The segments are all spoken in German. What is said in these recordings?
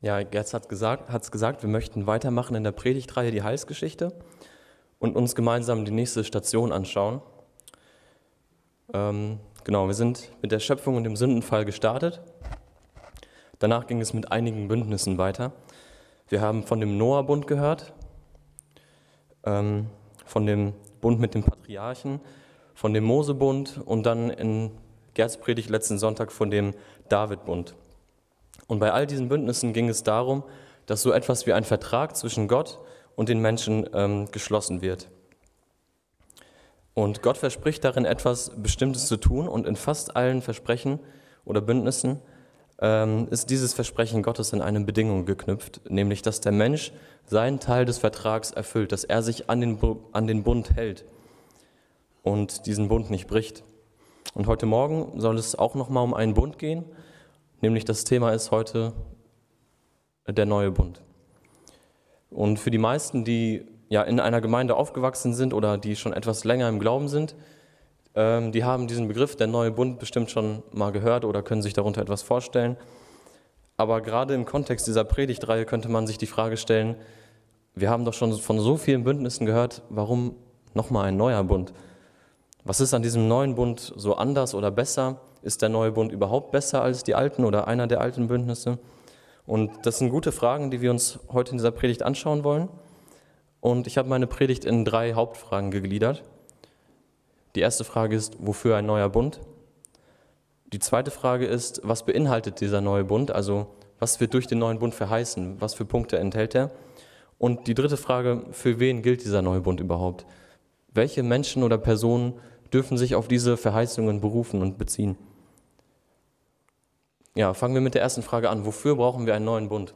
Ja, Gerz hat es gesagt, gesagt, wir möchten weitermachen in der Predigtreihe die Heilsgeschichte und uns gemeinsam die nächste Station anschauen. Ähm, genau, wir sind mit der Schöpfung und dem Sündenfall gestartet. Danach ging es mit einigen Bündnissen weiter. Wir haben von dem Noah-Bund gehört, ähm, von dem Bund mit den Patriarchen, von dem Mosebund und dann in Gerz Predigt letzten Sonntag von dem David-Bund. Und bei all diesen Bündnissen ging es darum, dass so etwas wie ein Vertrag zwischen Gott und den Menschen ähm, geschlossen wird. Und Gott verspricht darin etwas Bestimmtes zu tun und in fast allen Versprechen oder Bündnissen ähm, ist dieses Versprechen Gottes in eine Bedingung geknüpft, nämlich dass der Mensch seinen Teil des Vertrags erfüllt, dass er sich an den, an den Bund hält und diesen Bund nicht bricht. Und heute Morgen soll es auch nochmal um einen Bund gehen, nämlich das Thema ist heute der neue Bund. Und für die meisten, die ja in einer Gemeinde aufgewachsen sind oder die schon etwas länger im Glauben sind, ähm, die haben diesen Begriff der neue Bund bestimmt schon mal gehört oder können sich darunter etwas vorstellen. Aber gerade im Kontext dieser Predigtreihe könnte man sich die Frage stellen, wir haben doch schon von so vielen Bündnissen gehört, warum nochmal ein neuer Bund? Was ist an diesem neuen Bund so anders oder besser? Ist der neue Bund überhaupt besser als die alten oder einer der alten Bündnisse? Und das sind gute Fragen, die wir uns heute in dieser Predigt anschauen wollen. Und ich habe meine Predigt in drei Hauptfragen gegliedert. Die erste Frage ist, wofür ein neuer Bund? Die zweite Frage ist, was beinhaltet dieser neue Bund? Also was wird durch den neuen Bund verheißen? Was für Punkte enthält er? Und die dritte Frage, für wen gilt dieser neue Bund überhaupt? Welche Menschen oder Personen dürfen sich auf diese Verheißungen berufen und beziehen? Ja, fangen wir mit der ersten Frage an. Wofür brauchen wir einen neuen Bund?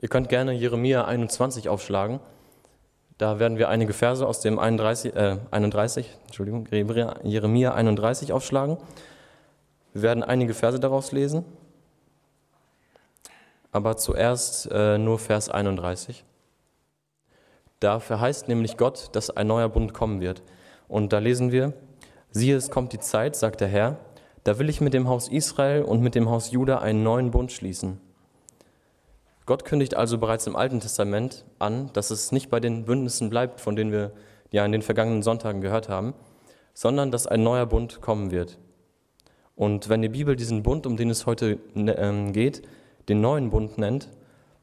Ihr könnt gerne Jeremia 21 aufschlagen. Da werden wir einige Verse aus dem 31, äh, 31 Entschuldigung, Jeremia 31 aufschlagen. Wir werden einige Verse daraus lesen. Aber zuerst äh, nur Vers 31. Da verheißt nämlich Gott, dass ein neuer Bund kommen wird. Und da lesen wir, siehe, es kommt die Zeit, sagt der Herr, da will ich mit dem Haus Israel und mit dem Haus Juda einen neuen Bund schließen. Gott kündigt also bereits im Alten Testament an, dass es nicht bei den Bündnissen bleibt, von denen wir ja in den vergangenen Sonntagen gehört haben, sondern dass ein neuer Bund kommen wird. Und wenn die Bibel diesen Bund, um den es heute ne, ähm, geht, den neuen Bund nennt,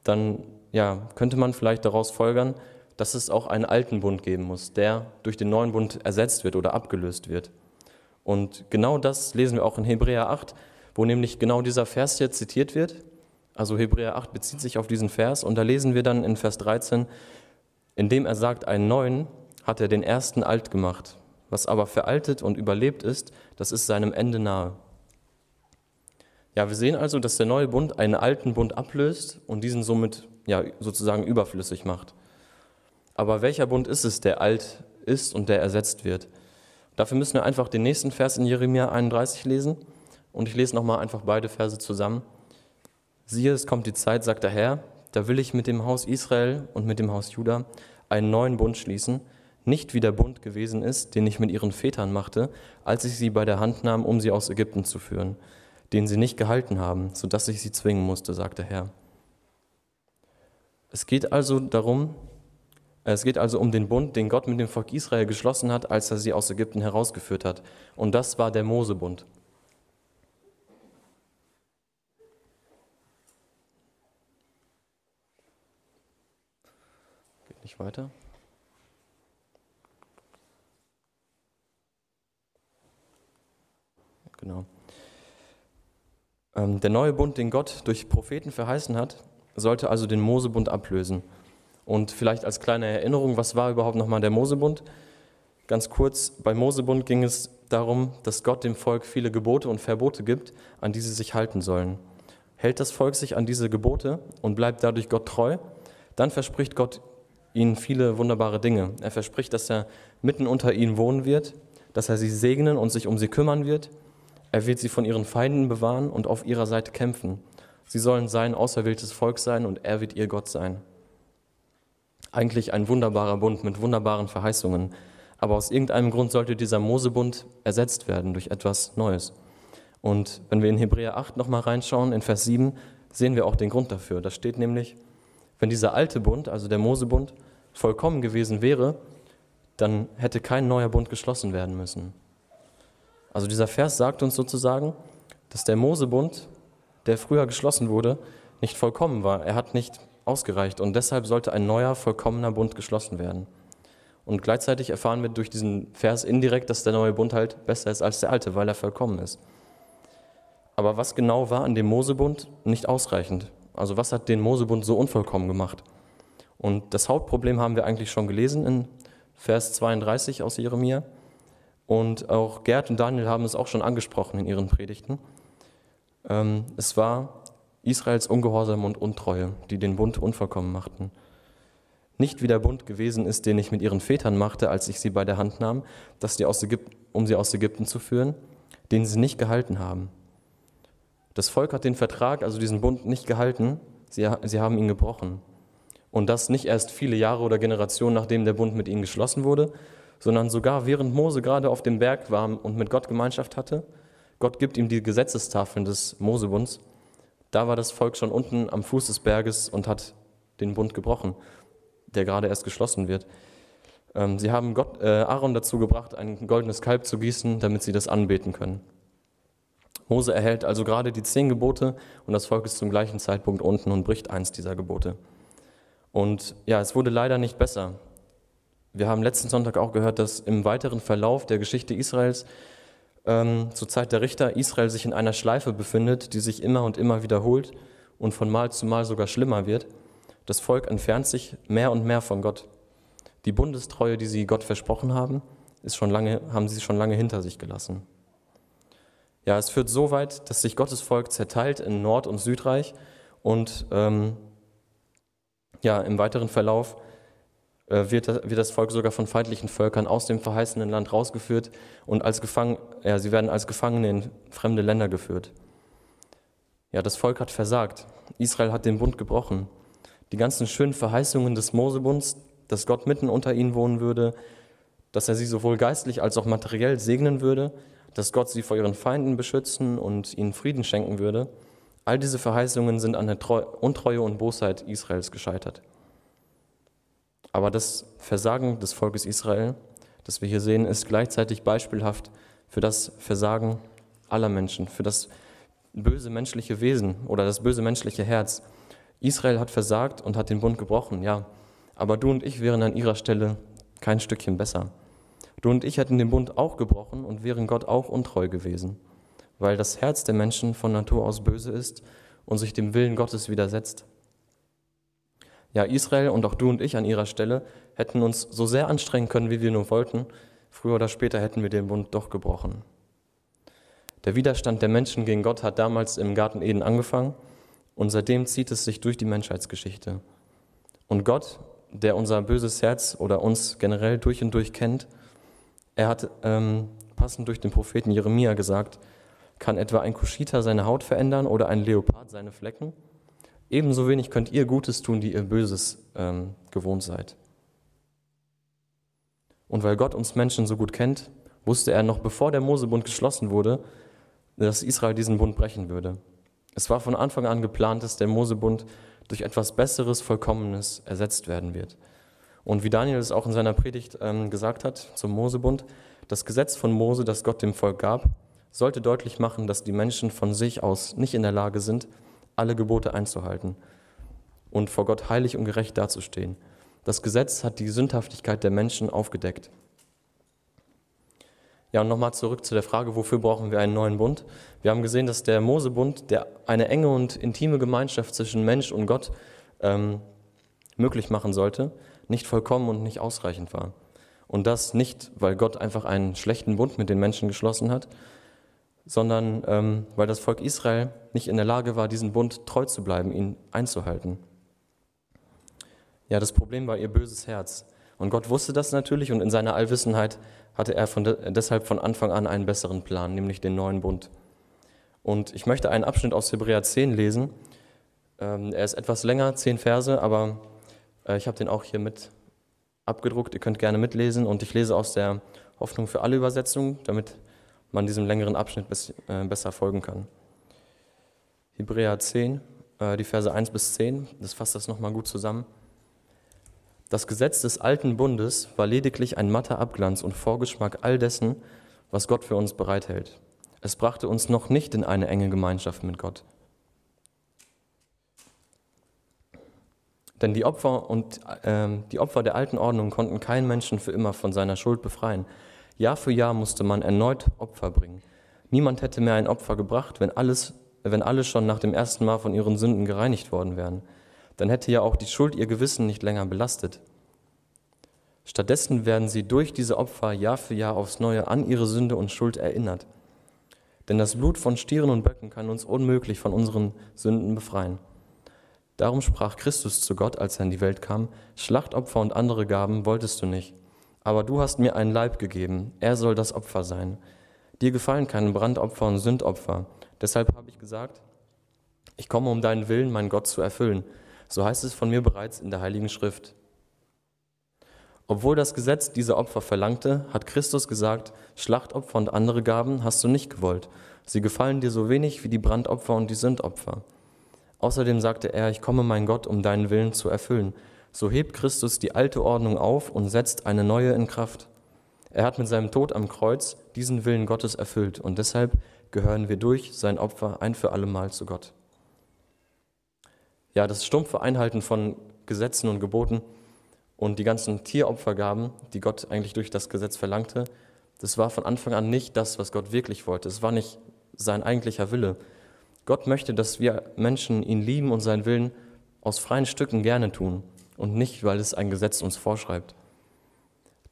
dann ja, könnte man vielleicht daraus folgern, dass es auch einen alten Bund geben muss, der durch den neuen Bund ersetzt wird oder abgelöst wird. Und genau das lesen wir auch in Hebräer 8, wo nämlich genau dieser Vers hier zitiert wird. Also Hebräer 8 bezieht sich auf diesen Vers und da lesen wir dann in Vers 13, indem er sagt, einen neuen hat er den ersten alt gemacht. Was aber veraltet und überlebt ist, das ist seinem Ende nahe. Ja, wir sehen also, dass der neue Bund einen alten Bund ablöst und diesen somit ja, sozusagen überflüssig macht. Aber welcher Bund ist es, der alt ist und der ersetzt wird? Dafür müssen wir einfach den nächsten Vers in Jeremia 31 lesen. Und ich lese nochmal einfach beide Verse zusammen. Siehe, es kommt die Zeit, sagt der Herr, da will ich mit dem Haus Israel und mit dem Haus Juda einen neuen Bund schließen, nicht wie der Bund gewesen ist, den ich mit ihren Vätern machte, als ich sie bei der Hand nahm, um sie aus Ägypten zu führen, den sie nicht gehalten haben, so dass ich sie zwingen musste, sagt der Herr. Es geht also darum, es geht also um den Bund, den Gott mit dem Volk Israel geschlossen hat, als er sie aus Ägypten herausgeführt hat. Und das war der Mosebund. Geht nicht weiter. Genau. Ähm, der neue Bund, den Gott durch Propheten verheißen hat, sollte also den Mosebund ablösen. Und vielleicht als kleine Erinnerung, was war überhaupt nochmal der Mosebund? Ganz kurz, bei Mosebund ging es darum, dass Gott dem Volk viele Gebote und Verbote gibt, an die sie sich halten sollen. Hält das Volk sich an diese Gebote und bleibt dadurch Gott treu, dann verspricht Gott ihnen viele wunderbare Dinge. Er verspricht, dass er mitten unter ihnen wohnen wird, dass er sie segnen und sich um sie kümmern wird. Er wird sie von ihren Feinden bewahren und auf ihrer Seite kämpfen. Sie sollen sein auserwähltes Volk sein und er wird ihr Gott sein. Eigentlich ein wunderbarer Bund mit wunderbaren Verheißungen. Aber aus irgendeinem Grund sollte dieser Mosebund ersetzt werden durch etwas Neues. Und wenn wir in Hebräer 8 nochmal reinschauen, in Vers 7, sehen wir auch den Grund dafür. Da steht nämlich, wenn dieser alte Bund, also der Mosebund, vollkommen gewesen wäre, dann hätte kein neuer Bund geschlossen werden müssen. Also dieser Vers sagt uns sozusagen, dass der Mosebund, der früher geschlossen wurde, nicht vollkommen war. Er hat nicht ausgereicht und deshalb sollte ein neuer, vollkommener Bund geschlossen werden. Und gleichzeitig erfahren wir durch diesen Vers indirekt, dass der neue Bund halt besser ist als der alte, weil er vollkommen ist. Aber was genau war an dem Mosebund nicht ausreichend? Also was hat den Mosebund so unvollkommen gemacht? Und das Hauptproblem haben wir eigentlich schon gelesen in Vers 32 aus Jeremia. Und auch Gerd und Daniel haben es auch schon angesprochen in ihren Predigten. Ähm, es war Israels Ungehorsam und Untreue, die den Bund unvollkommen machten. Nicht wie der Bund gewesen ist, den ich mit ihren Vätern machte, als ich sie bei der Hand nahm, dass die aus Ägypten, um sie aus Ägypten zu führen, den sie nicht gehalten haben. Das Volk hat den Vertrag, also diesen Bund, nicht gehalten, sie, sie haben ihn gebrochen. Und das nicht erst viele Jahre oder Generationen, nachdem der Bund mit ihnen geschlossen wurde, sondern sogar während Mose gerade auf dem Berg war und mit Gott Gemeinschaft hatte. Gott gibt ihm die Gesetzestafeln des Mosebunds. Da war das Volk schon unten am Fuß des Berges und hat den Bund gebrochen, der gerade erst geschlossen wird. Ähm, sie haben Gott, äh, Aaron dazu gebracht, ein goldenes Kalb zu gießen, damit sie das anbeten können. Mose erhält also gerade die zehn Gebote und das Volk ist zum gleichen Zeitpunkt unten und bricht eins dieser Gebote. Und ja, es wurde leider nicht besser. Wir haben letzten Sonntag auch gehört, dass im weiteren Verlauf der Geschichte Israels ähm, zur Zeit der Richter Israel sich in einer Schleife befindet, die sich immer und immer wiederholt und von Mal zu Mal sogar schlimmer wird. Das Volk entfernt sich mehr und mehr von Gott. Die Bundestreue, die sie Gott versprochen haben, ist schon lange, haben sie schon lange hinter sich gelassen. Ja, es führt so weit, dass sich Gottes Volk zerteilt in Nord- und Südreich und ähm, ja, im weiteren Verlauf wird, wird, das Volk sogar von feindlichen Völkern aus dem verheißenen Land rausgeführt und als Gefang ja, sie werden als Gefangene in fremde Länder geführt. Ja, das Volk hat versagt. Israel hat den Bund gebrochen. Die ganzen schönen Verheißungen des Mosebunds, dass Gott mitten unter ihnen wohnen würde, dass er sie sowohl geistlich als auch materiell segnen würde, dass Gott sie vor ihren Feinden beschützen und ihnen Frieden schenken würde. All diese Verheißungen sind an der Untreue und Bosheit Israels gescheitert. Aber das Versagen des Volkes Israel, das wir hier sehen, ist gleichzeitig beispielhaft für das Versagen aller Menschen, für das böse menschliche Wesen oder das böse menschliche Herz. Israel hat versagt und hat den Bund gebrochen, ja, aber du und ich wären an ihrer Stelle kein Stückchen besser. Du und ich hätten den Bund auch gebrochen und wären Gott auch untreu gewesen, weil das Herz der Menschen von Natur aus böse ist und sich dem Willen Gottes widersetzt. Ja, Israel und auch du und ich an ihrer Stelle hätten uns so sehr anstrengen können, wie wir nur wollten, früher oder später hätten wir den Bund doch gebrochen. Der Widerstand der Menschen gegen Gott hat damals im Garten Eden angefangen und seitdem zieht es sich durch die Menschheitsgeschichte. Und Gott, der unser böses Herz oder uns generell durch und durch kennt, er hat ähm, passend durch den Propheten Jeremia gesagt, kann etwa ein Kuschiter seine Haut verändern oder ein Leopard seine Flecken? Ebenso wenig könnt ihr Gutes tun, die ihr Böses ähm, gewohnt seid. Und weil Gott uns Menschen so gut kennt, wusste er noch bevor der Mosebund geschlossen wurde, dass Israel diesen Bund brechen würde. Es war von Anfang an geplant, dass der Mosebund durch etwas Besseres, Vollkommenes ersetzt werden wird. Und wie Daniel es auch in seiner Predigt ähm, gesagt hat zum Mosebund, das Gesetz von Mose, das Gott dem Volk gab, sollte deutlich machen, dass die Menschen von sich aus nicht in der Lage sind, alle Gebote einzuhalten und vor Gott heilig und gerecht dazustehen. Das Gesetz hat die Sündhaftigkeit der Menschen aufgedeckt. Ja, und nochmal zurück zu der Frage, wofür brauchen wir einen neuen Bund? Wir haben gesehen, dass der Mosebund, der eine enge und intime Gemeinschaft zwischen Mensch und Gott ähm, möglich machen sollte, nicht vollkommen und nicht ausreichend war. Und das nicht, weil Gott einfach einen schlechten Bund mit den Menschen geschlossen hat, sondern ähm, weil das Volk Israel nicht in der Lage war, diesen Bund treu zu bleiben, ihn einzuhalten. Ja, das Problem war ihr böses Herz. Und Gott wusste das natürlich und in seiner Allwissenheit hatte er von de deshalb von Anfang an einen besseren Plan, nämlich den neuen Bund. Und ich möchte einen Abschnitt aus Hebräer 10 lesen. Ähm, er ist etwas länger, zehn Verse, aber äh, ich habe den auch hier mit abgedruckt. Ihr könnt gerne mitlesen und ich lese aus der Hoffnung für alle Übersetzungen, damit man diesem längeren Abschnitt äh, besser folgen kann. Hebräer 10, äh, die Verse 1 bis 10. Das fasst das nochmal gut zusammen. Das Gesetz des alten Bundes war lediglich ein matter Abglanz und Vorgeschmack all dessen, was Gott für uns bereithält. Es brachte uns noch nicht in eine enge Gemeinschaft mit Gott. Denn die Opfer, und, äh, die Opfer der alten Ordnung konnten keinen Menschen für immer von seiner Schuld befreien. Jahr für Jahr musste man erneut Opfer bringen. Niemand hätte mehr ein Opfer gebracht, wenn, alles, wenn alle schon nach dem ersten Mal von ihren Sünden gereinigt worden wären. Dann hätte ja auch die Schuld ihr Gewissen nicht länger belastet. Stattdessen werden sie durch diese Opfer Jahr für Jahr aufs Neue an ihre Sünde und Schuld erinnert. Denn das Blut von Stieren und Böcken kann uns unmöglich von unseren Sünden befreien. Darum sprach Christus zu Gott, als er in die Welt kam, Schlachtopfer und andere Gaben wolltest du nicht, aber du hast mir einen Leib gegeben, er soll das Opfer sein. Dir gefallen keine Brandopfer und Sündopfer. Deshalb habe ich gesagt, ich komme, um deinen Willen, mein Gott, zu erfüllen. So heißt es von mir bereits in der Heiligen Schrift. Obwohl das Gesetz diese Opfer verlangte, hat Christus gesagt, Schlachtopfer und andere Gaben hast du nicht gewollt. Sie gefallen dir so wenig wie die Brandopfer und die Sündopfer. Außerdem sagte er, ich komme, mein Gott, um deinen Willen zu erfüllen. So hebt Christus die alte Ordnung auf und setzt eine neue in Kraft. Er hat mit seinem Tod am Kreuz diesen Willen Gottes erfüllt und deshalb gehören wir durch sein Opfer ein für allemal zu Gott. Ja, das stumpfe Einhalten von Gesetzen und Geboten und die ganzen Tieropfergaben, die Gott eigentlich durch das Gesetz verlangte, das war von Anfang an nicht das, was Gott wirklich wollte. Es war nicht sein eigentlicher Wille. Gott möchte, dass wir Menschen ihn lieben und seinen Willen aus freien Stücken gerne tun und nicht, weil es ein Gesetz uns vorschreibt.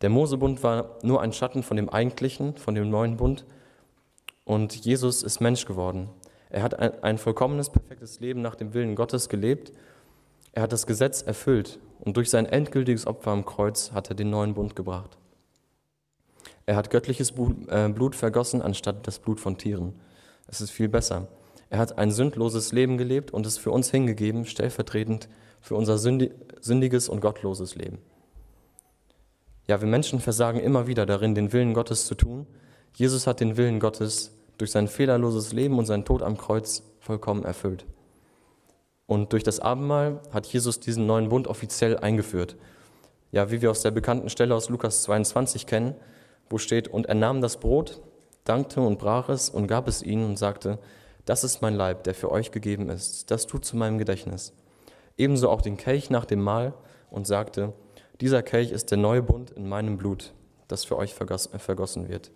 Der Mosebund war nur ein Schatten von dem eigentlichen, von dem neuen Bund und Jesus ist Mensch geworden. Er hat ein, ein vollkommenes, perfektes Leben nach dem Willen Gottes gelebt. Er hat das Gesetz erfüllt und durch sein endgültiges Opfer am Kreuz hat er den neuen Bund gebracht. Er hat göttliches äh, Blut vergossen anstatt das Blut von Tieren. Es ist viel besser. Er hat ein sündloses Leben gelebt und es für uns hingegeben, stellvertretend für unser sündiges und gottloses Leben. Ja, wir Menschen versagen immer wieder darin, den Willen Gottes zu tun. Jesus hat den Willen Gottes durch sein fehlerloses Leben und seinen Tod am Kreuz vollkommen erfüllt. Und durch das Abendmahl hat Jesus diesen neuen Bund offiziell eingeführt. Ja, wie wir aus der bekannten Stelle aus Lukas 22 kennen, wo steht, und er nahm das Brot, dankte und brach es und gab es ihnen und sagte, das ist mein Leib, der für euch gegeben ist. Das tut zu meinem Gedächtnis. Ebenso auch den Kelch nach dem Mahl und sagte, dieser Kelch ist der neue Bund in meinem Blut, das für euch vergossen wird.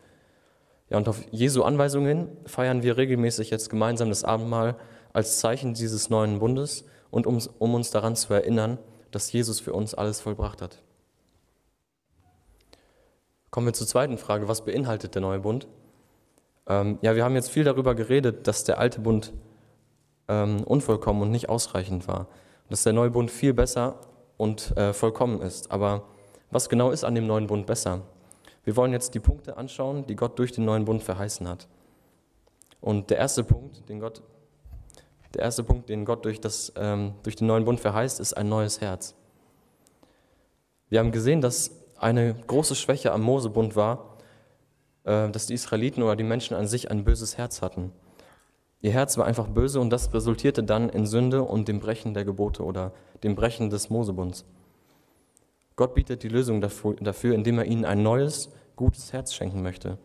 Ja, und auf Jesu Anweisung hin feiern wir regelmäßig jetzt gemeinsam das Abendmahl als Zeichen dieses neuen Bundes und um, um uns daran zu erinnern, dass Jesus für uns alles vollbracht hat. Kommen wir zur zweiten Frage, was beinhaltet der neue Bund? Ähm, ja, wir haben jetzt viel darüber geredet, dass der alte Bund ähm, unvollkommen und nicht ausreichend war. Dass der neue Bund viel besser und äh, vollkommen ist. Aber was genau ist an dem neuen Bund besser? Wir wollen jetzt die Punkte anschauen, die Gott durch den neuen Bund verheißen hat. Und der erste Punkt, den Gott, der erste Punkt, den Gott durch, das, ähm, durch den neuen Bund verheißt, ist ein neues Herz. Wir haben gesehen, dass eine große Schwäche am Mosebund war, äh, dass die Israeliten oder die Menschen an sich ein böses Herz hatten. Ihr Herz war einfach böse und das resultierte dann in Sünde und dem Brechen der Gebote oder dem Brechen des Mosebunds. Gott bietet die Lösung dafür, indem er ihnen ein neues, gutes Herz schenken möchte.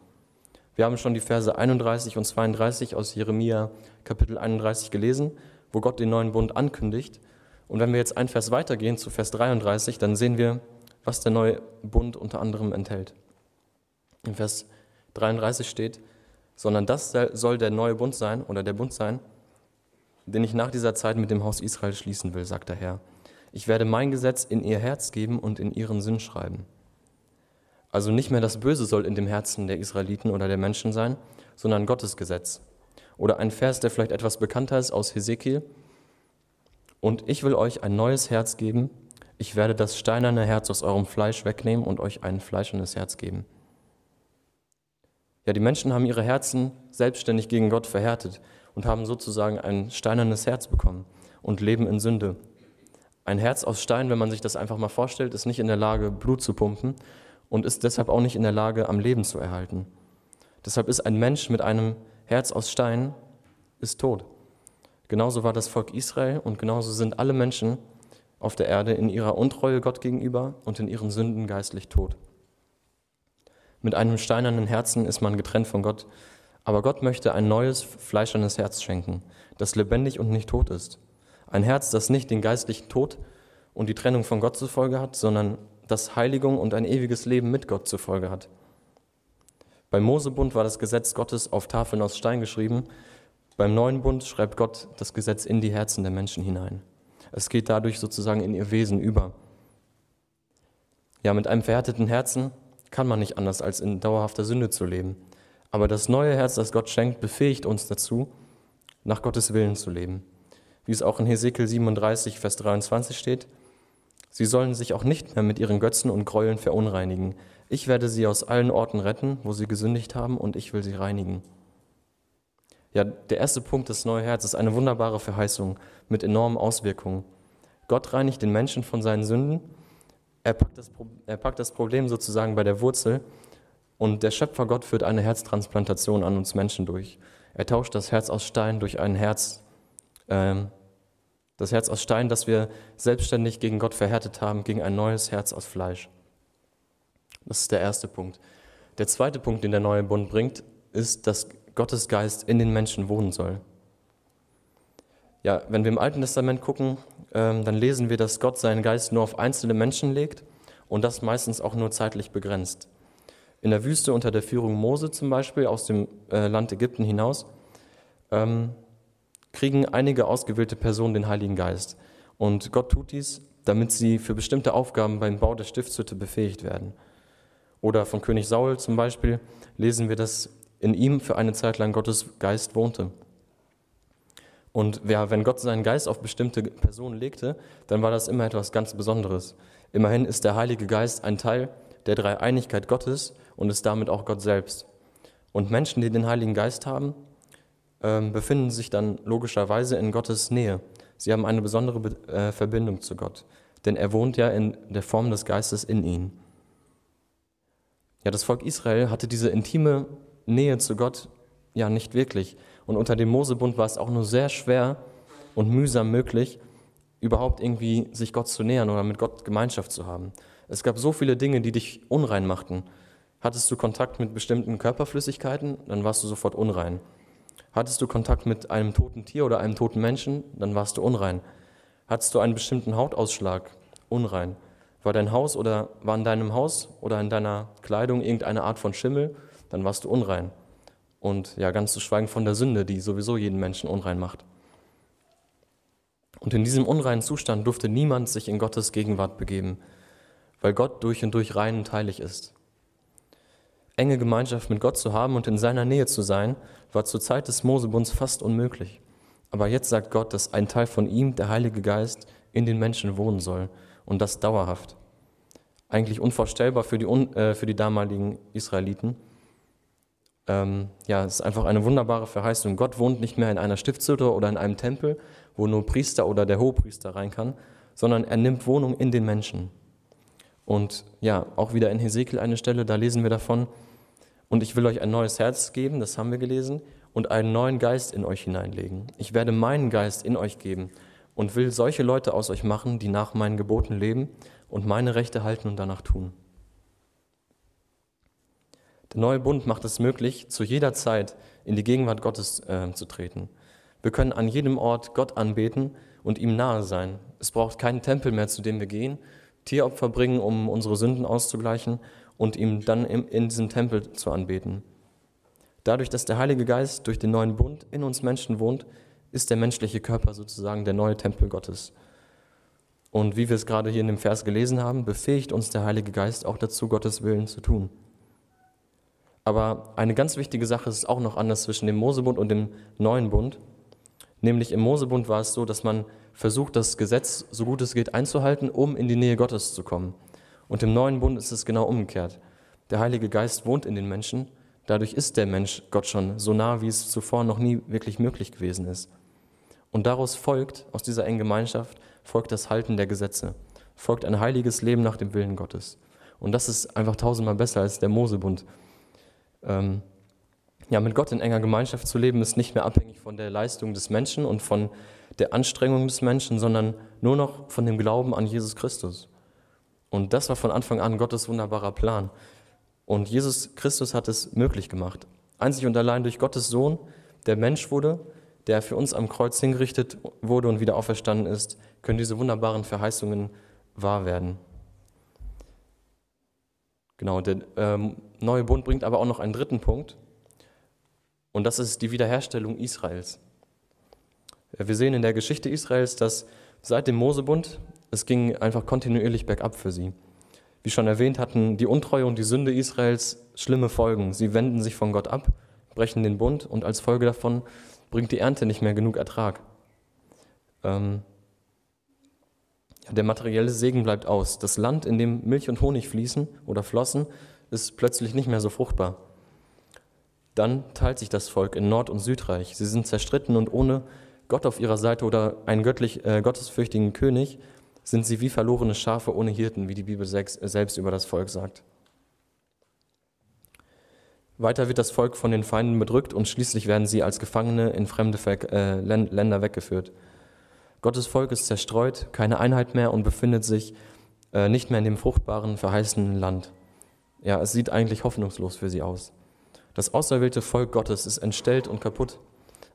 Wir haben schon die Verse 31 und 32 aus Jeremia Kapitel 31 gelesen, wo Gott den neuen Bund ankündigt. Und wenn wir jetzt ein Vers weitergehen zu Vers 33, dann sehen wir, was der neue Bund unter anderem enthält. In Vers 33 steht, sondern das soll der neue Bund sein oder der Bund sein, den ich nach dieser Zeit mit dem Haus Israel schließen will, sagt der Herr. Ich werde mein Gesetz in ihr Herz geben und in ihren Sinn schreiben. Also nicht mehr das Böse soll in dem Herzen der Israeliten oder der Menschen sein, sondern Gottes Gesetz. Oder ein Vers, der vielleicht etwas bekannter ist aus Hesekiel. Und ich will euch ein neues Herz geben. Ich werde das steinerne Herz aus eurem Fleisch wegnehmen und euch ein fleischernes Herz geben. Ja, die Menschen haben ihre Herzen selbstständig gegen Gott verhärtet und haben sozusagen ein steinernes Herz bekommen und leben in Sünde. Ein Herz aus Stein, wenn man sich das einfach mal vorstellt, ist nicht in der Lage, Blut zu pumpen und ist deshalb auch nicht in der Lage, am Leben zu erhalten. Deshalb ist ein Mensch mit einem Herz aus Stein ist tot. Genauso war das Volk Israel und genauso sind alle Menschen auf der Erde in ihrer Untreue Gott gegenüber und in ihren Sünden geistlich tot. Mit einem steinernen Herzen ist man getrennt von Gott, aber Gott möchte ein neues, fleischernes Herz schenken, das lebendig und nicht tot ist. Ein Herz, das nicht den geistlichen Tod und die Trennung von Gott zur Folge hat, sondern das Heiligung und ein ewiges Leben mit Gott zur Folge hat. Beim Mosebund war das Gesetz Gottes auf Tafeln aus Stein geschrieben. Beim neuen Bund schreibt Gott das Gesetz in die Herzen der Menschen hinein. Es geht dadurch sozusagen in ihr Wesen über. Ja, mit einem verhärteten Herzen kann man nicht anders, als in dauerhafter Sünde zu leben. Aber das neue Herz, das Gott schenkt, befähigt uns dazu, nach Gottes Willen zu leben. Wie es auch in Hesekiel 37, Vers 23 steht, Sie sollen sich auch nicht mehr mit ihren Götzen und Gräueln verunreinigen. Ich werde sie aus allen Orten retten, wo sie gesündigt haben, und ich will sie reinigen. Ja, der erste Punkt, das neue Herz, ist eine wunderbare Verheißung mit enormen Auswirkungen. Gott reinigt den Menschen von seinen Sünden. Er packt, das, er packt das Problem sozusagen bei der Wurzel. Und der Schöpfer Gott führt eine Herztransplantation an uns Menschen durch. Er tauscht das Herz aus Stein durch ein Herz, ähm, das Herz aus Stein, das wir selbstständig gegen Gott verhärtet haben, gegen ein neues Herz aus Fleisch. Das ist der erste Punkt. Der zweite Punkt, den der neue Bund bringt, ist, dass Gottes Geist in den Menschen wohnen soll. Ja, wenn wir im Alten Testament gucken, dann lesen wir, dass Gott seinen Geist nur auf einzelne Menschen legt und das meistens auch nur zeitlich begrenzt. In der Wüste unter der Führung Mose zum Beispiel aus dem äh, Land Ägypten hinaus ähm, kriegen einige ausgewählte Personen den Heiligen Geist. Und Gott tut dies, damit sie für bestimmte Aufgaben beim Bau der Stiftshütte befähigt werden. Oder von König Saul zum Beispiel lesen wir, dass in ihm für eine Zeit lang Gottes Geist wohnte. Und wenn Gott seinen Geist auf bestimmte Personen legte, dann war das immer etwas ganz Besonderes. Immerhin ist der Heilige Geist ein Teil der Dreieinigkeit Gottes und ist damit auch Gott selbst. Und Menschen, die den Heiligen Geist haben, ähm, befinden sich dann logischerweise in Gottes Nähe. Sie haben eine besondere äh, Verbindung zu Gott, denn er wohnt ja in der Form des Geistes in ihnen. Ja, das Volk Israel hatte diese intime Nähe zu Gott ja nicht wirklich. Und unter dem Mosebund war es auch nur sehr schwer und mühsam möglich, überhaupt irgendwie sich Gott zu nähern oder mit Gott Gemeinschaft zu haben. Es gab so viele Dinge, die dich unrein machten. Hattest du Kontakt mit bestimmten Körperflüssigkeiten, dann warst du sofort unrein. Hattest du Kontakt mit einem toten Tier oder einem toten Menschen, dann warst du unrein. Hattest du einen bestimmten Hautausschlag, unrein. War dein Haus oder war in deinem Haus oder in deiner Kleidung irgendeine Art von Schimmel, dann warst du unrein. Und ja, ganz zu schweigen von der Sünde, die sowieso jeden Menschen unrein macht. Und in diesem unreinen Zustand durfte niemand sich in Gottes Gegenwart begeben, weil Gott durch und durch rein und heilig ist. Enge Gemeinschaft mit Gott zu haben und in seiner Nähe zu sein, war zur Zeit des Mosebunds fast unmöglich. Aber jetzt sagt Gott, dass ein Teil von ihm, der Heilige Geist, in den Menschen wohnen soll und das dauerhaft. Eigentlich unvorstellbar für die, äh, für die damaligen Israeliten. Ähm, ja, es ist einfach eine wunderbare Verheißung. Gott wohnt nicht mehr in einer Stiftshütte oder in einem Tempel, wo nur Priester oder der Hohepriester rein kann, sondern er nimmt Wohnung in den Menschen. Und ja, auch wieder in Hesekiel eine Stelle, da lesen wir davon, und ich will euch ein neues Herz geben, das haben wir gelesen, und einen neuen Geist in euch hineinlegen. Ich werde meinen Geist in euch geben und will solche Leute aus euch machen, die nach meinen Geboten leben und meine Rechte halten und danach tun. Der neue Bund macht es möglich, zu jeder Zeit in die Gegenwart Gottes äh, zu treten. Wir können an jedem Ort Gott anbeten und ihm nahe sein. Es braucht keinen Tempel mehr, zu dem wir gehen, Tieropfer bringen, um unsere Sünden auszugleichen und ihm dann in diesem Tempel zu anbeten. Dadurch, dass der Heilige Geist durch den neuen Bund in uns Menschen wohnt, ist der menschliche Körper sozusagen der neue Tempel Gottes. Und wie wir es gerade hier in dem Vers gelesen haben, befähigt uns der Heilige Geist auch dazu, Gottes Willen zu tun. Aber eine ganz wichtige Sache ist auch noch anders zwischen dem Mosebund und dem neuen Bund. Nämlich im Mosebund war es so, dass man versucht, das Gesetz so gut es geht einzuhalten, um in die Nähe Gottes zu kommen. Und im neuen Bund ist es genau umgekehrt. Der Heilige Geist wohnt in den Menschen, dadurch ist der Mensch Gott schon so nah, wie es zuvor noch nie wirklich möglich gewesen ist. Und daraus folgt, aus dieser engen Gemeinschaft, folgt das Halten der Gesetze, folgt ein heiliges Leben nach dem Willen Gottes. Und das ist einfach tausendmal besser als der Mosebund. Ähm, Ja, mit Gott in enger Gemeinschaft zu leben, ist nicht mehr abhängig von der Leistung des Menschen und von der Anstrengung des Menschen, sondern nur noch von dem Glauben an Jesus Christus. Und das war von Anfang an Gottes wunderbarer Plan. Und Jesus Christus hat es möglich gemacht. Einzig und allein durch Gottes Sohn, der Mensch wurde, der für uns am Kreuz hingerichtet wurde und wieder auferstanden ist, können diese wunderbaren Verheißungen wahr werden. Genau, der ähm, neue Bund bringt aber auch noch einen dritten Punkt. Und das ist die Wiederherstellung Israels. Wir sehen in der Geschichte Israels, dass seit dem Mosebund es ging einfach kontinuierlich bergab für sie. Wie schon erwähnt, hatten die Untreue und die Sünde Israels schlimme Folgen. Sie wenden sich von Gott ab, brechen den Bund und als Folge davon bringt die Ernte nicht mehr genug Ertrag. Ähm, der materielle Segen bleibt aus. Das Land, in dem Milch und Honig fließen oder flossen, ist plötzlich nicht mehr so fruchtbar. Dann teilt sich das Volk in Nord- und Südreich. Sie sind zerstritten und ohne Gott auf ihrer Seite oder einen göttlich, äh, gottesfürchtigen König sind sie wie verlorene Schafe ohne Hirten, wie die Bibel selbst über das Volk sagt. Weiter wird das Volk von den Feinden bedrückt und schließlich werden sie als Gefangene in fremde äh, Länder weggeführt. Gottes Volk ist zerstreut, keine Einheit mehr und befindet sich äh, nicht mehr in dem fruchtbaren, verheißenen Land. Ja, es sieht eigentlich hoffnungslos für sie aus. Das auserwählte Volk Gottes ist entstellt und kaputt,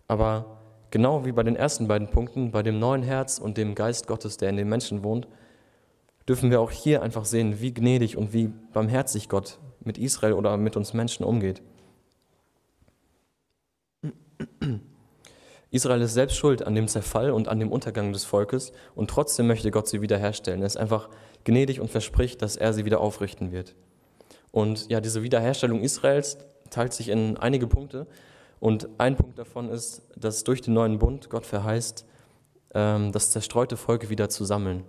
aber Genau wie bei den ersten beiden Punkten, bei dem neuen Herz und dem Geist Gottes, der in den Menschen wohnt, dürfen wir auch hier einfach sehen, wie gnädig und wie barmherzig Gott mit Israel oder mit uns Menschen umgeht. Israel ist selbst schuld an dem Zerfall und an dem Untergang des Volkes und trotzdem möchte Gott sie wiederherstellen. Er ist einfach gnädig und verspricht, dass er sie wieder aufrichten wird. Und ja, diese Wiederherstellung Israels teilt sich in einige Punkte, und ein Punkt davon ist, dass durch den neuen Bund Gott verheißt, ähm, das zerstreute Volk wieder zu sammeln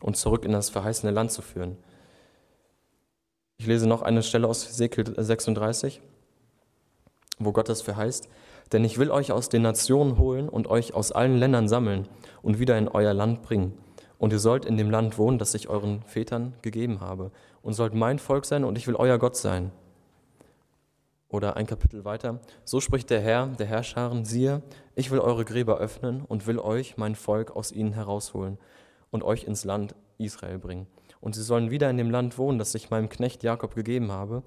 und zurück in das verheißene Land zu führen. Ich lese noch eine Stelle aus Hesekiel 36, wo Gott das verheißt. Denn ich will euch aus den Nationen holen und euch aus allen Ländern sammeln und wieder in euer Land bringen. Und ihr sollt in dem Land wohnen, das ich euren Vätern gegeben habe. Und sollt mein Volk sein und ich will euer Gott sein. Oder ein Kapitel weiter. So spricht der Herr, der Herrscharen, siehe, ich will eure Gräber öffnen und will euch, mein Volk, aus ihnen herausholen und euch ins Land Israel bringen. Und sie sollen wieder in dem Land wohnen, das ich meinem Knecht Jakob gegeben habe,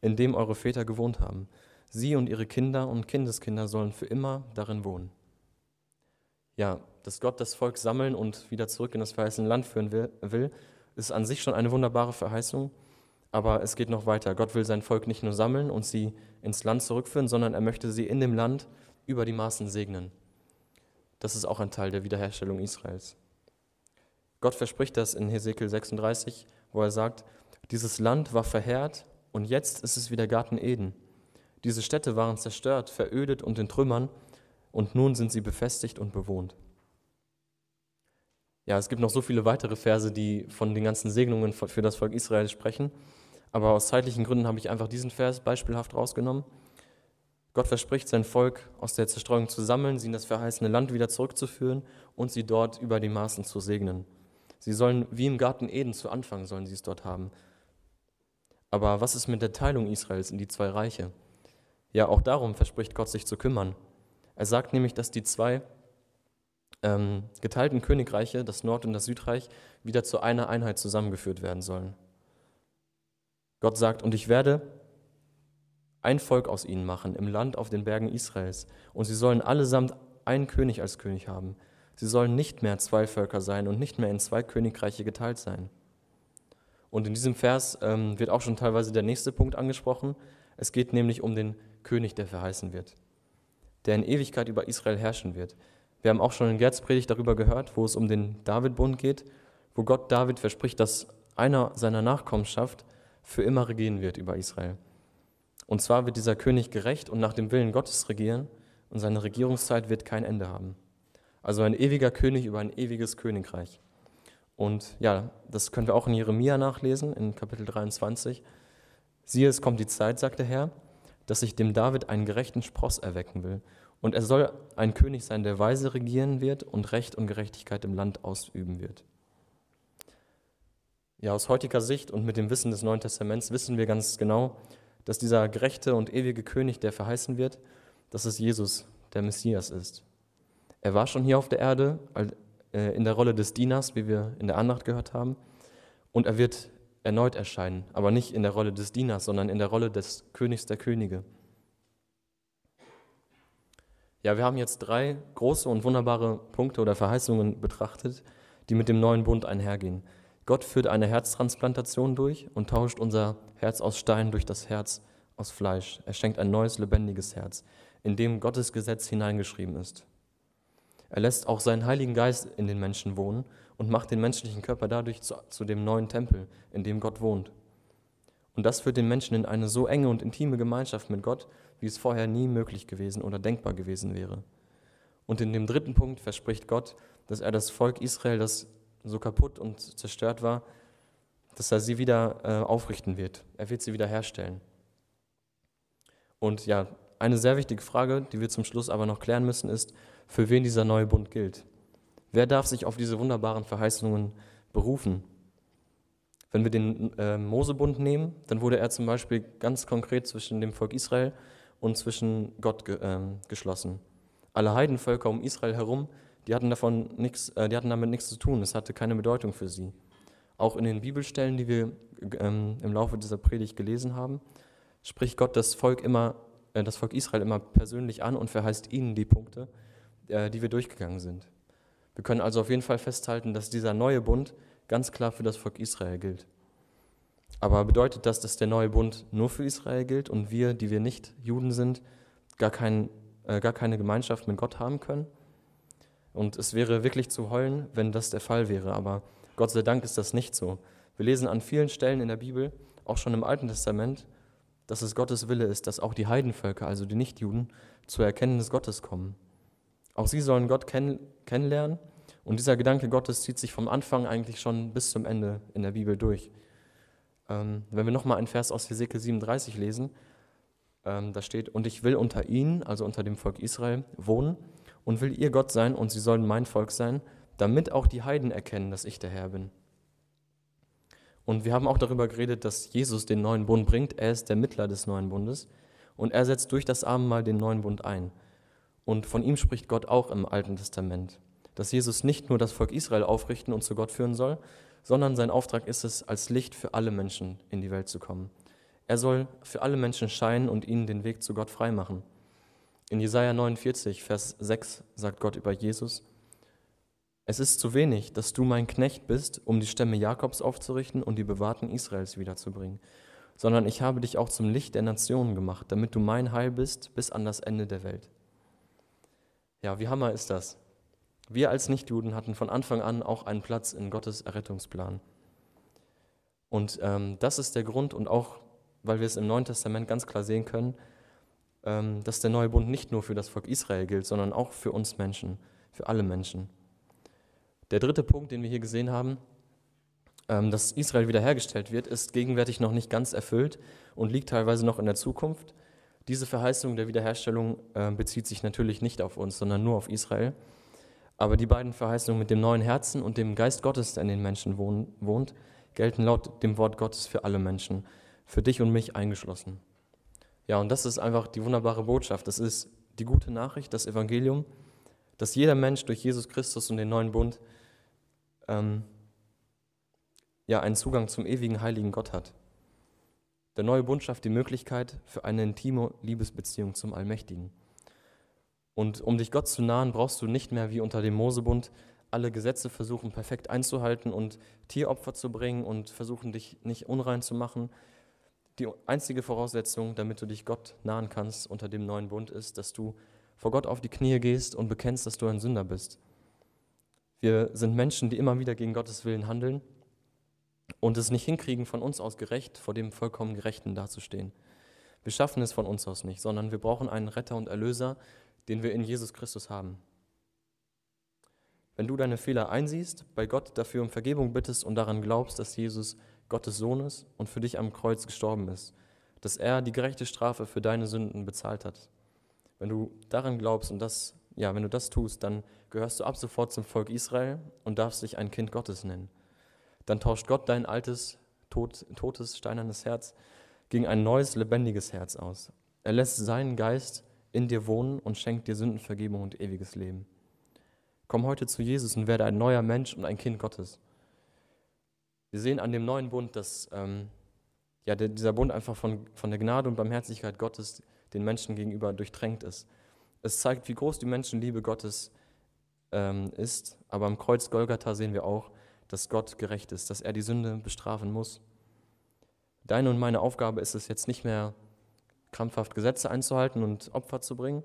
in dem eure Väter gewohnt haben. Sie und ihre Kinder und Kindeskinder sollen für immer darin wohnen. Ja, dass Gott das Volk sammeln und wieder zurück in das verheißene Land führen will, ist an sich schon eine wunderbare Verheißung. Aber es geht noch weiter. Gott will sein Volk nicht nur sammeln und sie ins Land zurückführen, sondern er möchte sie in dem Land über die Maßen segnen. Das ist auch ein Teil der Wiederherstellung Israels. Gott verspricht das in Hesekiel 36, wo er sagt, dieses Land war verheert und jetzt ist es wieder Garten Eden. Diese Städte waren zerstört, verödet und in Trümmern und nun sind sie befestigt und bewohnt. Ja, es gibt noch so viele weitere Verse, die von den ganzen Segnungen für das Volk Israel sprechen. Aber aus zeitlichen Gründen habe ich einfach diesen Vers beispielhaft rausgenommen. Gott verspricht, sein Volk aus der Zerstreuung zu sammeln, sie in das verheißene Land wieder zurückzuführen und sie dort über die Maßen zu segnen. Sie sollen wie im Garten Eden zu Anfang sollen sie es dort haben. Aber was ist mit der Teilung Israels in die zwei Reiche? Ja, auch darum verspricht Gott sich zu kümmern. Er sagt nämlich, dass die zwei ähm, geteilten Königreiche, das Nord- und das Südreich, wieder zu einer Einheit zusammengeführt werden sollen. Gott sagt, und ich werde ein Volk aus ihnen machen im Land auf den Bergen Israels, und sie sollen allesamt einen König als König haben. Sie sollen nicht mehr zwei Völker sein und nicht mehr in zwei Königreiche geteilt sein. Und in diesem Vers ähm, wird auch schon teilweise der nächste Punkt angesprochen. Es geht nämlich um den König, der verheißen wird, der in Ewigkeit über Israel herrschen wird. Wir haben auch schon in Gerds Predigt darüber gehört, wo es um den David-Bund geht, wo Gott David verspricht, dass einer seiner Nachkommenschaft für immer regieren wird über Israel. Und zwar wird dieser König gerecht und nach dem Willen Gottes regieren und seine Regierungszeit wird kein Ende haben. Also ein ewiger König über ein ewiges Königreich. Und ja, das können wir auch in Jeremia nachlesen, in Kapitel 23. Siehe, es kommt die Zeit, sagt der Herr, dass ich dem David einen gerechten Spross erwecken will. Und er soll ein König sein, der weise regieren wird und Recht und Gerechtigkeit im Land ausüben wird. Ja, aus heutiger Sicht und mit dem Wissen des Neuen Testaments wissen wir ganz genau, dass dieser gerechte und ewige König, der verheißen wird, dass es Jesus, der Messias ist. Er war schon hier auf der Erde äh, in der Rolle des Dieners, wie wir in der Andacht gehört haben, und er wird erneut erscheinen, aber nicht in der Rolle des Dieners, sondern in der Rolle des Königs der Könige. Ja, wir haben jetzt drei große und wunderbare Punkte oder Verheißungen betrachtet, die mit dem neuen Bund einhergehen. Gott führt eine Herztransplantation durch und tauscht unser Herz aus Stein durch das Herz aus Fleisch. Er schenkt ein neues, lebendiges Herz, in dem Gottes Gesetz hineingeschrieben ist. Er lässt auch seinen Heiligen Geist in den Menschen wohnen und macht den menschlichen Körper dadurch zu, zu dem neuen Tempel, in dem Gott wohnt. Und das führt den Menschen in eine so enge und intime Gemeinschaft mit Gott, wie es vorher nie möglich gewesen oder denkbar gewesen wäre. Und in dem dritten Punkt verspricht Gott, dass er das Volk Israel, das so kaputt und zerstört war, dass er sie wieder äh, aufrichten wird. Er wird sie wieder herstellen. Und ja, eine sehr wichtige Frage, die wir zum Schluss aber noch klären müssen, ist, für wen dieser neue Bund gilt. Wer darf sich auf diese wunderbaren Verheißungen berufen? Wenn wir den äh, Mosebund nehmen, dann wurde er zum Beispiel ganz konkret zwischen dem Volk Israel und zwischen Gott ge äh, geschlossen. Alle Heidenvölker um Israel herum die hatten, davon nix, äh, die hatten damit nichts zu tun, es hatte keine Bedeutung für sie. Auch in den Bibelstellen, die wir ähm, im Laufe dieser Predigt gelesen haben, spricht Gott das Volk, immer, äh, das Volk Israel immer persönlich an und verheißt ihnen die Punkte, äh, die wir durchgegangen sind. Wir können also auf jeden Fall festhalten, dass dieser neue Bund ganz klar für das Volk Israel gilt. Aber bedeutet das, dass der neue Bund nur für Israel gilt und wir, die wir nicht Juden sind, gar, kein, äh, gar keine Gemeinschaft mit Gott haben können? Und es wäre wirklich zu heulen, wenn das der Fall wäre. Aber Gott sei Dank ist das nicht so. Wir lesen an vielen Stellen in der Bibel, auch schon im Alten Testament, dass es Gottes Wille ist, dass auch die Heidenvölker, also die Nichtjuden, zur Erkenntnis Gottes kommen. Auch sie sollen Gott kenn kennenlernen. Und dieser Gedanke Gottes zieht sich vom Anfang eigentlich schon bis zum Ende in der Bibel durch. Ähm, wenn wir nochmal einen Vers aus Hesekiel 37 lesen, ähm, da steht, und ich will unter ihnen, also unter dem Volk Israel, wohnen und will ihr Gott sein und sie sollen mein Volk sein, damit auch die Heiden erkennen, dass ich der Herr bin. Und wir haben auch darüber geredet, dass Jesus den neuen Bund bringt. Er ist der Mittler des neuen Bundes und er setzt durch das Abendmahl den neuen Bund ein. Und von ihm spricht Gott auch im Alten Testament, dass Jesus nicht nur das Volk Israel aufrichten und zu Gott führen soll, sondern sein Auftrag ist es, als Licht für alle Menschen in die Welt zu kommen. Er soll für alle Menschen scheinen und ihnen den Weg zu Gott freimachen. In Jesaja 49, Vers 6 sagt Gott über Jesus: Es ist zu wenig, dass du mein Knecht bist, um die Stämme Jakobs aufzurichten und die Bewahrten Israels wiederzubringen, sondern ich habe dich auch zum Licht der Nationen gemacht, damit du mein Heil bist bis an das Ende der Welt. Ja, wie hammer ist das? Wir als Nichtjuden hatten von Anfang an auch einen Platz in Gottes Errettungsplan. Und ähm, das ist der Grund und auch, weil wir es im Neuen Testament ganz klar sehen können, ähm, dass der neue Bund nicht nur für das Volk Israel gilt, sondern auch für uns Menschen, für alle Menschen. Der dritte Punkt, den wir hier gesehen haben, ähm, dass Israel wiederhergestellt wird, ist gegenwärtig noch nicht ganz erfüllt und liegt teilweise noch in der Zukunft. Diese Verheißung der Wiederherstellung ähm, bezieht sich natürlich nicht auf uns, sondern nur auf Israel. Aber die beiden Verheißungen mit dem neuen Herzen und dem Geist Gottes, der in den Menschen wohnt, gelten laut dem Wort Gottes für alle Menschen, für dich und mich eingeschlossen. Ja, und das ist einfach die wunderbare Botschaft. Das ist die gute Nachricht, das Evangelium, dass jeder Mensch durch Jesus Christus und den neuen Bund ähm, ja, einen Zugang zum ewigen heiligen Gott hat. Der neue Bund schafft die Möglichkeit für eine intime Liebesbeziehung zum Allmächtigen. Und um dich Gott zu nahen, brauchst du nicht mehr wie unter dem Mosebund alle Gesetze versuchen perfekt einzuhalten und Tieropfer zu bringen und versuchen dich nicht unrein zu machen, die einzige Voraussetzung, damit du dich Gott nahen kannst unter dem neuen Bund, ist, dass du vor Gott auf die Knie gehst und bekennst, dass du ein Sünder bist. Wir sind Menschen, die immer wieder gegen Gottes Willen handeln und es nicht hinkriegen, von uns aus gerecht vor dem vollkommen Gerechten dazustehen. Wir schaffen es von uns aus nicht, sondern wir brauchen einen Retter und Erlöser, den wir in Jesus Christus haben. Wenn du deine Fehler einsiehst, bei Gott dafür um Vergebung bittest und daran glaubst, dass Jesus Gottes Sohn ist und für dich am Kreuz gestorben ist, dass er die gerechte Strafe für deine Sünden bezahlt hat. Wenn du daran glaubst und das, ja, wenn du das tust, dann gehörst du ab sofort zum Volk Israel und darfst dich ein Kind Gottes nennen. Dann tauscht Gott dein altes, tot, totes, steinernes Herz ging ein neues, lebendiges Herz aus. Er lässt seinen Geist in dir wohnen und schenkt dir Sündenvergebung und ewiges Leben. Komm heute zu Jesus und werde ein neuer Mensch und ein Kind Gottes. Wir sehen an dem neuen Bund, dass ähm, ja, der, dieser Bund einfach von, von der Gnade und Barmherzigkeit Gottes den Menschen gegenüber durchtränkt ist. Es zeigt, wie groß die Menschenliebe Gottes ähm, ist, aber am Kreuz Golgatha sehen wir auch, dass Gott gerecht ist, dass er die Sünde bestrafen muss. Deine und meine Aufgabe ist es jetzt nicht mehr, krampfhaft Gesetze einzuhalten und Opfer zu bringen,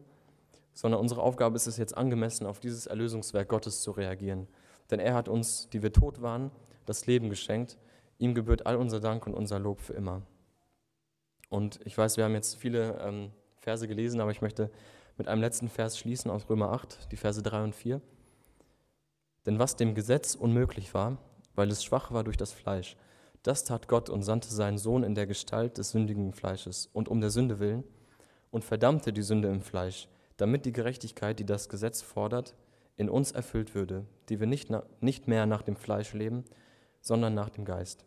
sondern unsere Aufgabe ist es jetzt angemessen, auf dieses Erlösungswerk Gottes zu reagieren. Denn er hat uns, die wir tot waren, das Leben geschenkt. Ihm gebührt all unser Dank und unser Lob für immer. Und ich weiß, wir haben jetzt viele ähm, Verse gelesen, aber ich möchte mit einem letzten Vers schließen aus Römer 8, die Verse 3 und 4. Denn was dem Gesetz unmöglich war, weil es schwach war durch das Fleisch, das tat Gott und sandte seinen Sohn in der Gestalt des sündigen Fleisches und um der Sünde willen und verdammte die Sünde im Fleisch, damit die Gerechtigkeit, die das Gesetz fordert, in uns erfüllt würde, die wir nicht, nicht mehr nach dem Fleisch leben, sondern nach dem Geist.